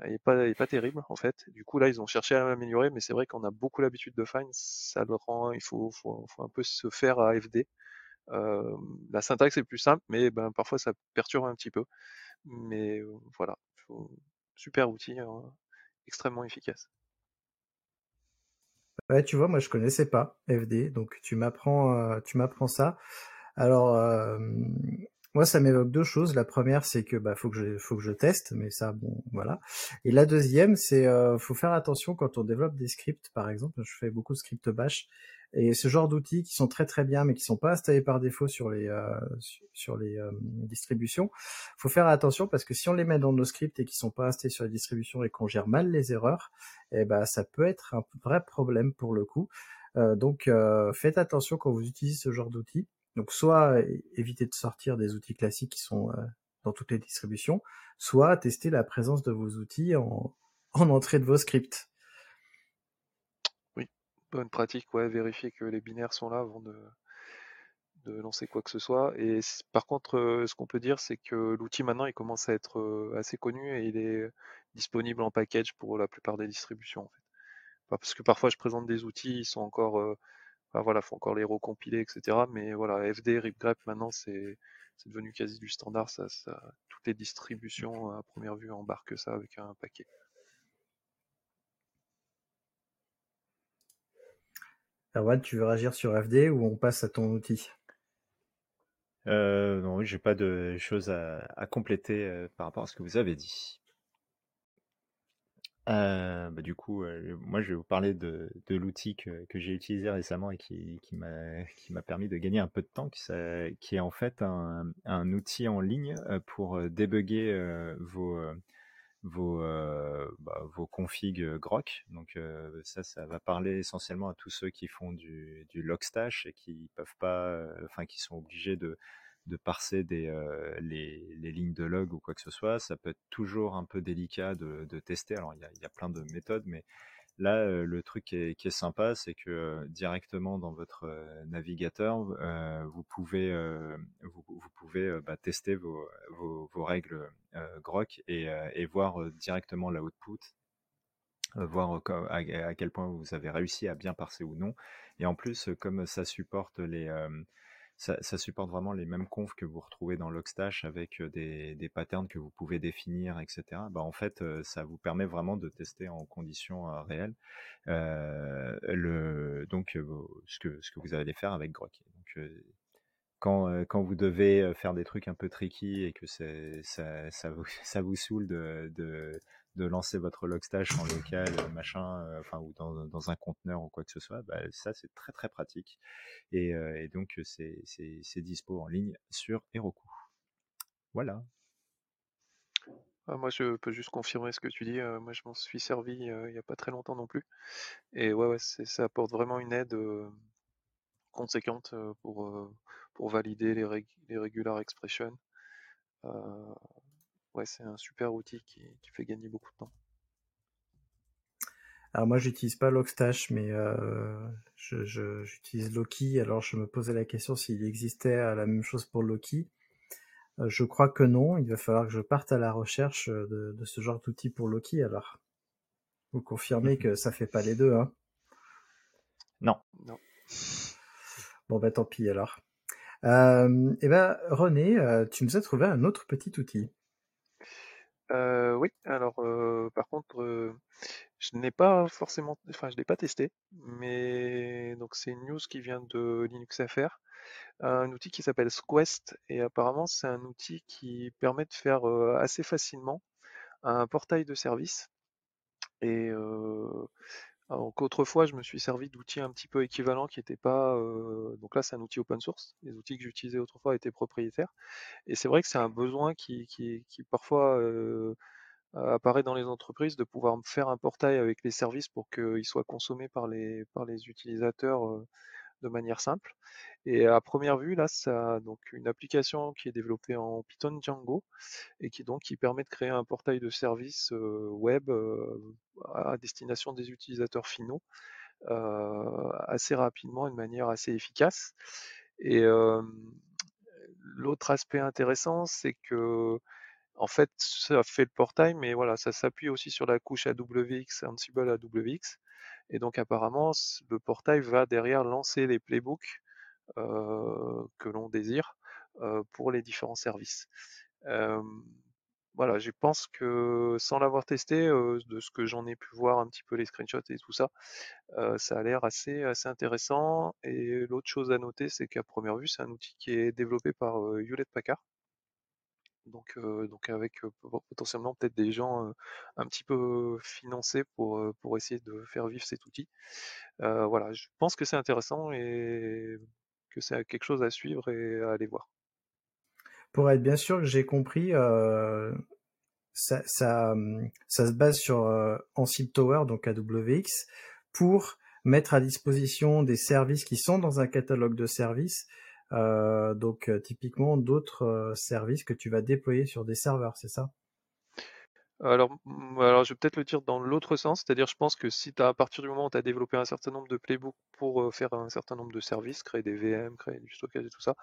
est pas, terrible en fait. Du coup, là, ils ont cherché à l'améliorer, mais c'est vrai qu'on a beaucoup l'habitude de Find, ça le rend, il faut, un peu se faire à FD. La syntaxe est plus simple, mais ben, parfois ça perturbe un petit peu. Mais voilà, super outil, hein, extrêmement efficace. Ouais, tu vois, moi je connaissais pas FD, donc tu m'apprends, euh, tu m'apprends ça. Alors, euh, moi ça m'évoque deux choses. La première, c'est que bah faut que je, faut que je teste, mais ça, bon, voilà. Et la deuxième, c'est euh, faut faire attention quand on développe des scripts, par exemple. Je fais beaucoup de scripts bash et ce genre d'outils qui sont très très bien, mais qui sont pas installés par défaut sur les euh, sur, les euh, distributions. Faut faire attention parce que si on les met dans nos scripts et qui sont pas installés sur les distributions et qu'on gère mal les erreurs, eh ben ça peut être un vrai problème pour le coup. Euh, donc euh, faites attention quand vous utilisez ce genre d'outils. Donc soit é- évitez de sortir des outils classiques qui sont euh, dans toutes les distributions, soit tester la présence de vos outils en, en entrée de vos scripts. Oui, bonne pratique, vérifier que les binaires sont là avant de, lancer quoi que ce soit. Et par contre, euh, ce qu'on peut dire, c'est que l'outil maintenant, il commence à être euh, assez connu et il est disponible en package pour la plupart des distributions. Parce que parfois, je présente des outils, ils sont encore, enfin, voilà, faut encore les recompiler, etc. Mais voilà, FD, RipGrep, maintenant, c'est c'est devenu quasi du standard. Ça, ça, toutes les distributions à première vue embarquent ça avec un paquet. Erwan, tu veux réagir sur FD ou on passe à ton outil? Euh, Non, j'ai pas de choses à, compléter euh, par rapport à ce que vous avez dit. Euh, bah, du coup, moi je vais vous parler de, l'outil que, j'ai utilisé récemment et qui, qui m'a permis de gagner un peu de temps, qui, qui est en fait un, un, outil en ligne pour débugger vos, vos, euh, bah, vos configs euh, Grok. Donc euh, ça, ça va parler essentiellement à tous ceux qui font du, du logstash et qui peuvent pas, enfin qui sont obligés de, de parser des, les, les, lignes de log ou quoi que ce soit. Ça peut être toujours un peu délicat de, de tester. Alors il y a, y a, plein de méthodes, mais Là, le truc qui est, sympa, c'est que directement dans votre navigateur, vous pouvez, vous, pouvez bah, tester vos, vos, règles Grok et, et, voir directement l'output, voir à, quel point vous avez réussi à bien parser ou non. Et en plus, comme ça supporte les ça, supporte vraiment les mêmes confs que vous retrouvez dans Logstash avec des, des patterns que vous pouvez définir, etc. Bah, en fait, ça vous permet vraiment de tester en conditions réelles le, donc ce, que, ce que vous allez faire avec Grok. Donc, quand, quand, vous devez faire des trucs un peu tricky et que ça, ça, vous, ça vous saoule de, de, de lancer votre logstash en local, euh, machin, euh, ou dans, un conteneur ou quoi que ce soit, bah, ça c'est très très pratique. Et, euh, donc c'est dispo en ligne sur Heroku. Voilà. Ah, moi, je peux juste confirmer ce que tu dis. moi, je m'en suis servi il n'y a pas très longtemps non plus. Et ouais, ouais ça apporte vraiment une aide conséquente pour, valider les, les regular expressions ouais, c'est un super outil qui, fait gagner beaucoup de temps. Alors moi, j'utilise pas Logstash, mais euh, j'utilise Loki. Alors je me posais la question s'il existait la même chose pour Loki. Euh, je crois que non. Il va falloir que je parte à la recherche de, ce genre d'outil pour Loki. Alors, vous confirmez que ça fait pas les deux, hein? Non. Non. Bon bah tant pis alors. Euh, eh ben René, euh, tu nous as trouvé un autre petit outil. Euh, oui, alors euh, par contre, euh, je n'ai pas forcément, enfin je l'ai pas testé, mais donc c'est une news qui vient de LinuxFR, un outil qui s'appelle Squest et apparemment c'est un outil qui permet de faire assez facilement un portail de service. Alors qu'autrefois, je me suis servi d'outils un petit peu équivalents qui n'étaient pas. Euh, donc là, c'est un outil open source. Les outils que j'utilisais autrefois étaient propriétaires. Et c'est vrai que c'est un besoin qui, qui, qui parfois euh, apparaît dans les entreprises de pouvoir faire un portail avec les services pour qu'ils soient consommés par les, par les utilisateurs euh, de manière simple. Et à première vue, là, ça donc une application qui est développée en Python Django et qui donc qui permet de créer un portail de services web à destination des utilisateurs finaux assez rapidement, de manière assez efficace. Et l'autre aspect intéressant, c'est que en fait, ça fait le portail, mais voilà, ça s'appuie aussi sur la couche AWX, Ansible AWX. Et donc apparemment, le portail va derrière lancer les playbooks que l'on désire pour les différents services. voilà, je pense que sans l'avoir testé, de ce que j'en ai pu voir un petit peu les screenshots et tout ça, ça a l'air assez, assez intéressant. Et l'autre chose à noter, c'est qu'à première vue, c'est un outil qui est développé par Hewlett Packard. Donc, donc avec potentiellement peut-être des gens un petit peu financés pour, pour essayer de faire vivre cet outil. voilà, je pense que c'est intéressant et c'est quelque chose à suivre et à aller voir. Pour être bien sûr que j'ai compris, ça, ça, mmh, ça, se base sur Ansible Tower, donc AWX, pour mettre à disposition des services qui sont dans un catalogue de services euh, donc euh, typiquement d'autres euh, services que tu vas déployer sur des serveurs, c'est ça? Alors, alors, je vais peut-être le dire dans l'autre sens, c'est-à-dire je pense que si as, à partir du moment où tu as développé un certain nombre de playbooks pour faire un certain nombre de services, créer des VM, créer du stockage et tout ça,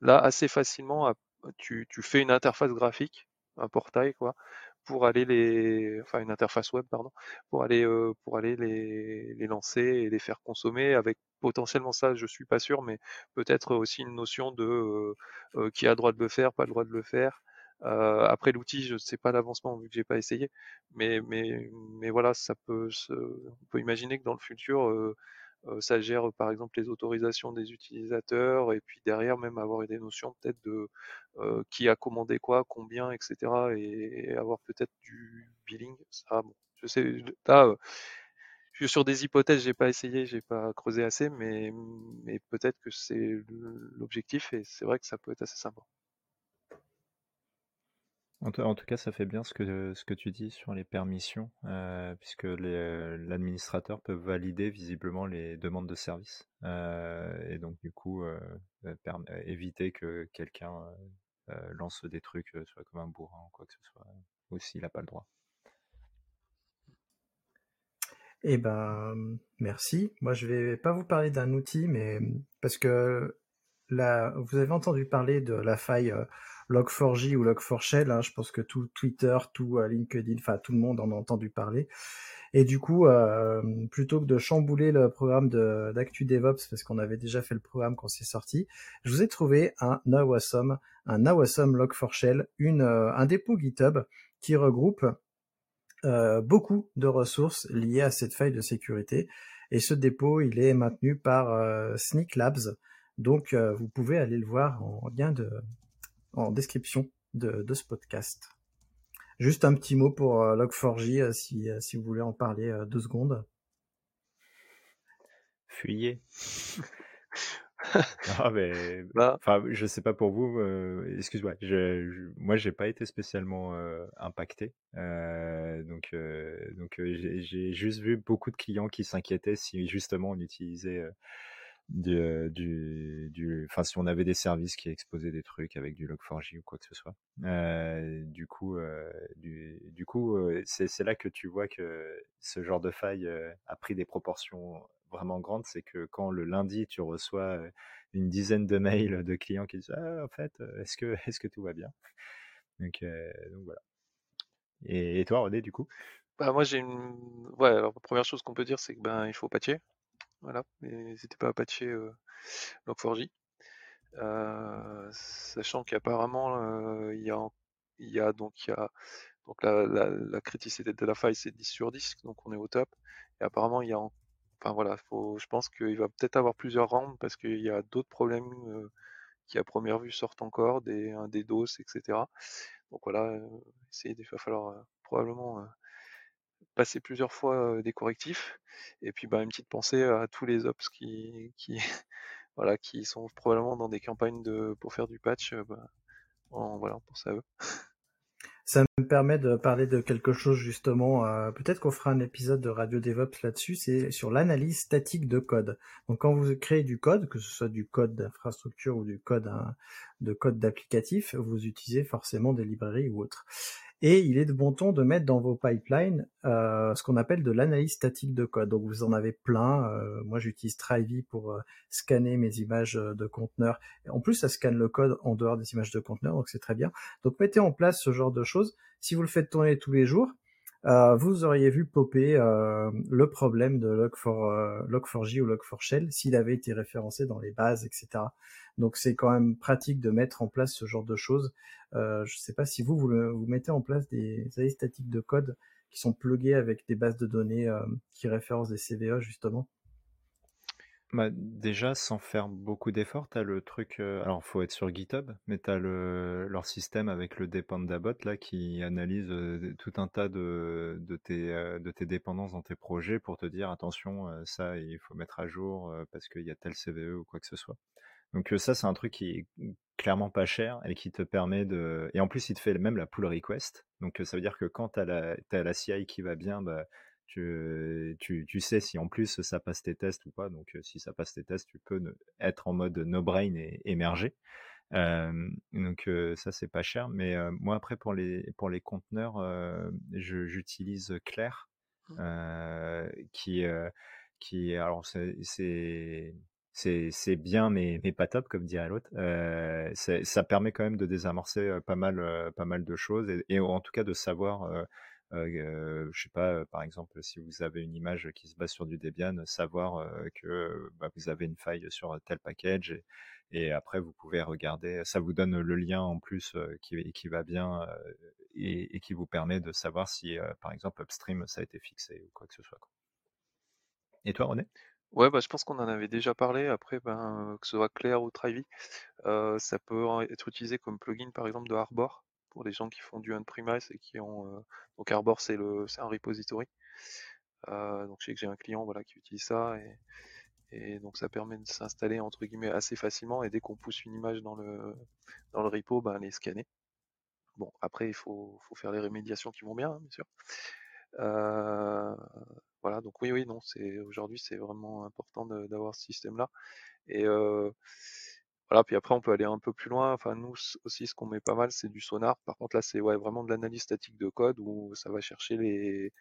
là assez facilement tu, tu fais une interface graphique, un portail quoi, pour aller les, enfin une interface web pardon, pour aller euh, pour aller les, lancer et les faire consommer avec potentiellement ça, je suis pas sûr, mais peut-être aussi une notion de euh, euh, qui a le droit de le faire, pas le droit de le faire. Après l'outil, je ne sais pas l'avancement vu que j'ai pas essayé, mais mais mais voilà, ça peut se, on peut imaginer que dans le futur ça gère par exemple les autorisations des utilisateurs et puis derrière même avoir des notions peut-être de qui a commandé quoi, combien, etc. et, avoir peut-être du billing. Bon, je sais, là, je suis sur des hypothèses, j'ai pas essayé, j'ai pas creusé assez, mais, mais peut-être que c'est l'objectif et c'est vrai que ça peut être assez sympa. En, tout cas, ça fait bien ce que, ce que tu dis sur les permissions, euh, puisque l'administrateur peut valider visiblement les demandes de service. Euh, et donc, du coup, euh, éviter que quelqu'un lance des trucs, soit comme un bourrin ou quoi que ce soit, ou s'il n'a pas le droit. Eh ben, merci. Moi, je vais pas vous parler d'un outil, mais parce que vous avez entendu parler de la faille euh, Log4j ou Log4Shell. Hein, je pense que tout Twitter, tout euh, LinkedIn, enfin tout le monde en a entendu parler. Et du coup, euh, plutôt que de chambouler le programme d'Actu DevOps, parce qu'on avait déjà fait le programme quand c'est sorti, je vous ai trouvé un Awesome, un Awesome Log4Shell, une, un dépôt GitHub qui regroupe euh, beaucoup de ressources liées à cette faille de sécurité. Et ce dépôt, il est maintenu par euh, Sneak Labs. Donc, euh, vous pouvez aller le voir en lien de, en description de, de ce podcast. Juste un petit mot pour Log4j, si, si vous voulez en parler deux secondes. Fuyez. Ah mais bah enfin, je sais pas pour vous, euh, excuse-moi, je, je, moi j'ai pas été spécialement euh, impacté, euh, donc donc j'ai juste vu beaucoup de clients qui s'inquiétaient si justement on utilisait du, du, du, enfin si on avait des services qui exposaient des trucs avec du Log4j ou quoi que ce soit. du coup, du, du coup, c'est là que tu vois que ce genre de faille a pris des proportions vraiment grande, c'est que quand le lundi tu reçois une dizaine de mails de clients qui disent ah, en fait est-ce que est-ce que tout va bien? Donc, voilà. Et, toi René du coup? Bah moi j'ai une ouais première chose qu'on peut dire c'est que ben il faut patcher voilà mais n'hésitez pas à patcher euh, Log4j euh, sachant qu'apparemment il y a il y a donc la, criticité de la faille c'est 10 sur 10 donc on est au top et apparemment il y a en, Enfin voilà, faut, je pense qu'il va peut-être avoir plusieurs rounds parce qu'il y a d'autres problèmes euh, qui à première vue sortent encore, des, des DOS, etc. Donc voilà, euh, il va falloir euh, probablement passer plusieurs fois des correctifs. Et puis bah, une petite pensée à tous les ops qui, qui, voilà, qui sont probablement dans des campagnes de, pour faire du patch. Bah, voilà, on pense à eux. Ça me permet de parler de quelque chose justement. Peut-être qu'on fera un épisode de Radio DevOps là-dessus. C'est sur l'analyse statique de code. Donc quand vous créez du code, que ce soit du code d'infrastructure ou du code hein, de code d'applicatif, vous utilisez forcément des librairies ou autres. Et il est de bon ton de mettre dans vos pipelines euh, ce qu'on appelle de l'analyse statique de code. Donc vous en avez plein. Euh, moi j'utilise Trivy pour euh, scanner mes images de conteneurs. En plus ça scanne le code en dehors des images de conteneurs, donc c'est très bien. Donc mettez en place ce genre de choses. Si vous le faites tourner tous les jours, vous auriez vu popper le problème de Log4, Log4j ou Log4Shell s'il avait été référencé dans les bases, etc. Donc c'est quand même pratique de mettre en place ce genre de choses. Euh, je ne sais pas si vous, vous, mettez en place des statiques de code qui sont pluguées avec des bases de données euh, qui référencent des CVE justement. Bah, déjà, sans faire beaucoup d'efforts, tu as le truc. Euh, alors, faut être sur GitHub, mais tu as le, leur système avec le Dependabot là, qui analyse tout un tas de, de, tes, de tes dépendances dans tes projets pour te dire attention, ça, il faut mettre à jour parce qu'il y a tel CVE ou quoi que ce soit. Donc ça, c'est un truc qui est clairement pas cher et qui te permet de... Et en plus, il te fait même la pull request. Donc ça veut dire que quand tu as, as, la CI qui va bien, bah, tu, tu, tu, sais si en plus ça passe tes tests ou pas. Donc si ça passe tes tests, tu peux être en mode no-brain et émerger. Euh, donc ça c'est pas cher, mais moi après pour les pour les conteneurs, j'utilise Claire, mmh. qui qui alors c'est c'est bien mais, mais pas top comme dirait l'autre. Euh, ça permet quand même de désamorcer euh, pas mal euh, pas mal de choses et, et, en tout cas de savoir, euh, euh, je sais pas, par exemple si vous avez une image qui se base sur du Debian, savoir que bah, vous avez une faille sur tel package et, après vous pouvez regarder, ça vous donne le lien en plus qui, qui va bien et, qui vous permet de savoir si par exemple upstream ça a été fixé ou quoi que ce soit. Quoi. Et toi René? Ouais, bah, je pense qu'on en avait déjà parlé. Après, ben, que ce soit Claire ou Trivy, euh, ça peut être utilisé comme plugin, par exemple, de Arbor, pour les gens qui font du on-premise et qui ont... Euh, donc Arbor, c'est un repository. Euh, donc je sais que j'ai un client voilà, qui utilise ça et, donc ça permet de s'installer entre guillemets assez facilement et dès qu'on pousse une image dans le, dans le repo, ben, les scanner. Bon, après, il faut, faut faire les rémédiations qui vont bien, hein, bien sûr. Euh, voilà, donc oui, oui, non, c'est aujourd'hui c'est vraiment important d'avoir ce système-là. Et voilà, puis après on peut aller un peu plus loin. Enfin, nous aussi, ce qu'on met pas mal, c'est du sonar. Par contre, là, c'est ouais, vraiment de l'analyse statique de code où ça va chercher les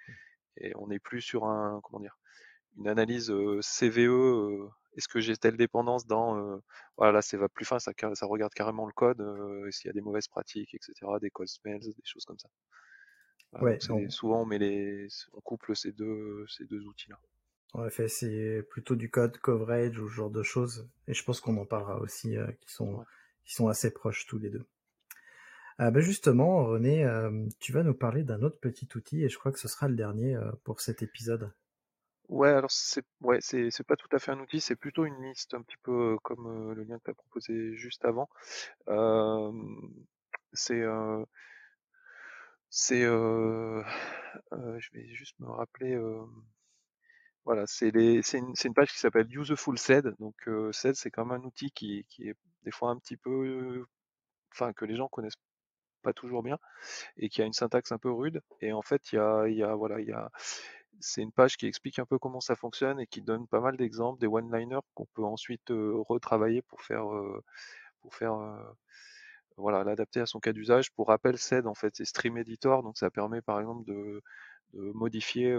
et on n'est plus sur un comment dire une analyse CVE. Est-ce que j'ai telle dépendance dans voilà là c'est va plus fin, ça, ça regarde carrément le code, s'il y a des mauvaises pratiques, etc., des code smells, des choses comme ça. ouais, souvent on met les, on couple ces deux, ces deux outils-là. En effet, c'est plutôt du code coverage ou ce genre de choses, et je pense qu'on en parlera aussi, qui sont, qui sont assez proches tous les deux. Ah bah justement, René, tu vas nous parler d'un autre petit outil, et je crois que ce sera le dernier pour cet épisode. Ouais, alors c'est ouais, c'est c'est pas tout à fait un outil, c'est plutôt une liste un petit peu comme le lien que tu as proposé juste avant. c'est c'est je vais juste me rappeler voilà, c'est une, une page qui s'appelle Useful SED. Donc SED c'est comme un outil qui, qui est des fois un petit peu enfin que les gens connaissent pas toujours bien et qui a une syntaxe un peu rude et en fait il y a y a voilà, il y a c'est une page qui explique un peu comment ça fonctionne et qui donne pas mal d'exemples, des one-liners qu'on peut ensuite retravailler pour faire, pour faire voilà, l'adapter à son cas d'usage. Pour rappel, SED, en fait, c'est Stream Editor, donc ça permet par exemple de, modifier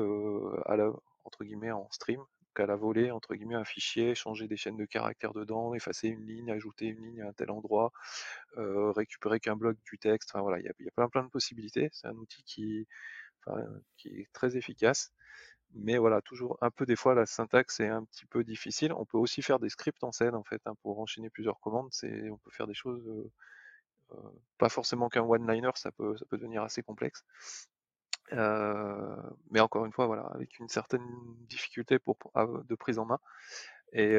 à la, entre guillemets en stream, qu'à la volée, entre guillemets, un fichier, changer des chaînes de caractères dedans, effacer une ligne, ajouter une ligne à un tel endroit, récupérer qu'un bloc du texte. Enfin voilà, il y a, plein plein de possibilités. C'est un outil qui, est très efficace. Mais voilà, toujours un peu des fois la syntaxe est un petit peu difficile. On peut aussi faire des scripts en scène en fait hein, pour enchaîner plusieurs commandes. On peut faire des choses, euh, euh, pas forcément qu'un one-liner, ça peut devenir assez complexe. Euh, mais encore une fois, voilà, avec une certaine difficulté pour, de prise en main. Et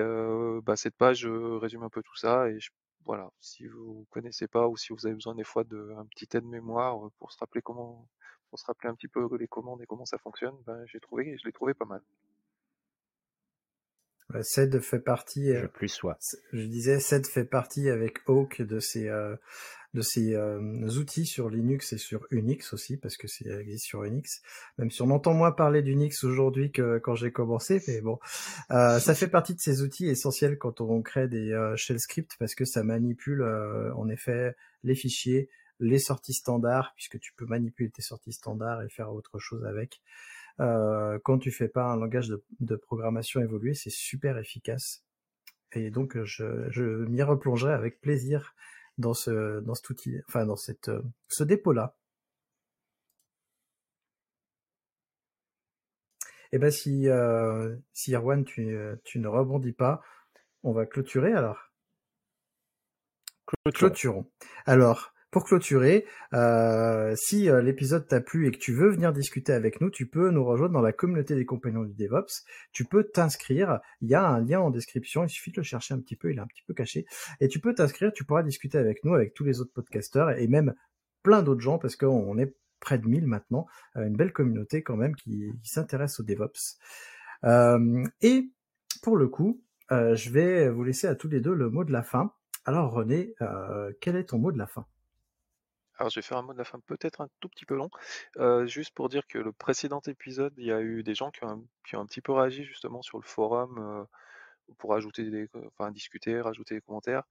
bah, cette page résume un peu tout ça. Et voilà, si vous connaissez pas ou si vous avez besoin des fois d'un petit aide-mémoire pour se rappeler comment pour se rappeler un petit peu les commandes et comment ça fonctionne, ben, j'ai trouvé, je l'ai trouvé pas mal. SED fait partie. Je plus soit. Je disais, SED fait partie avec Oak de ces euh, de ces euh, outils sur Linux et sur Unix aussi parce que ça existe sur Unix. Même si on entend moins parler d'Unix aujourd'hui que quand j'ai commencé, mais bon, euh, ça fait partie de ces outils essentiels quand on crée des shell scripts parce que ça manipule en effet les fichiers, les sorties standards, puisque tu peux manipuler tes sorties standards et faire autre chose avec. Euh, quand tu fais pas un langage de, programmation évolué, c'est super efficace. Et donc je, je m'y replongerai avec plaisir dans ce dans cet outil, enfin dans cette ce dépôt là. Et eh ben si euh, si Erwan tu tu ne rebondis pas, on va clôturer alors. Clôturons. Alors, pour clôturer, euh, si euh, l'épisode t'a plu et que tu veux venir discuter avec nous, tu peux nous rejoindre dans la communauté des compagnons du DevOps. Tu peux t'inscrire. Il y a un lien en description. Il suffit de le chercher un petit peu. Il est un petit peu caché. Et tu peux t'inscrire. Tu pourras discuter avec nous, avec tous les autres podcasteurs et même plein d'autres gens parce qu'on est près de 1000 maintenant. Euh, une belle communauté quand même qui, s'intéresse au DevOps. et pour le coup, je vais vous laisser à tous les deux le mot de la fin. Alors René, quel est ton mot de la fin? Alors je vais faire un mot de la fin peut-être un tout petit peu long, euh, juste pour dire que le précédent épisode, il y a eu des gens qui ont qui ont un petit peu réagi justement sur le forum euh, pour ajouter des, enfin discuter, rajouter des commentaires.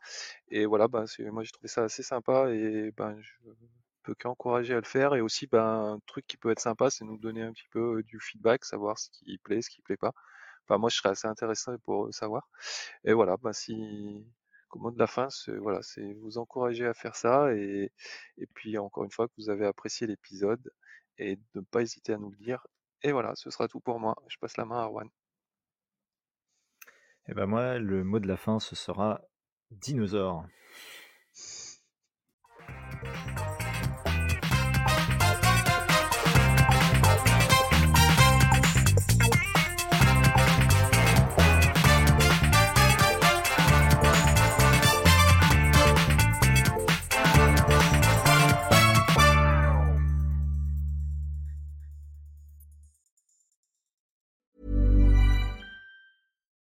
Et voilà, bah, moi j'ai trouvé ça assez sympa et ben je peux qu'encourager à le faire. Et aussi, ben, un truc qui peut être sympa, c'est nous donner un petit peu du feedback, savoir ce qui plaît, ce qui plaît pas. Enfin, moi je serais assez intéressé pour savoir. Et voilà, bah, si au mot de la fin, c'est voilà, c'est vous encourager à faire ça et, et puis encore une fois que vous avez apprécié l'épisode et de ne pas hésiter à nous le dire. Et voilà, ce sera tout pour moi. Je passe la main à Arwan. Et eh ben moi, le mot de la fin, ce sera dinosaure.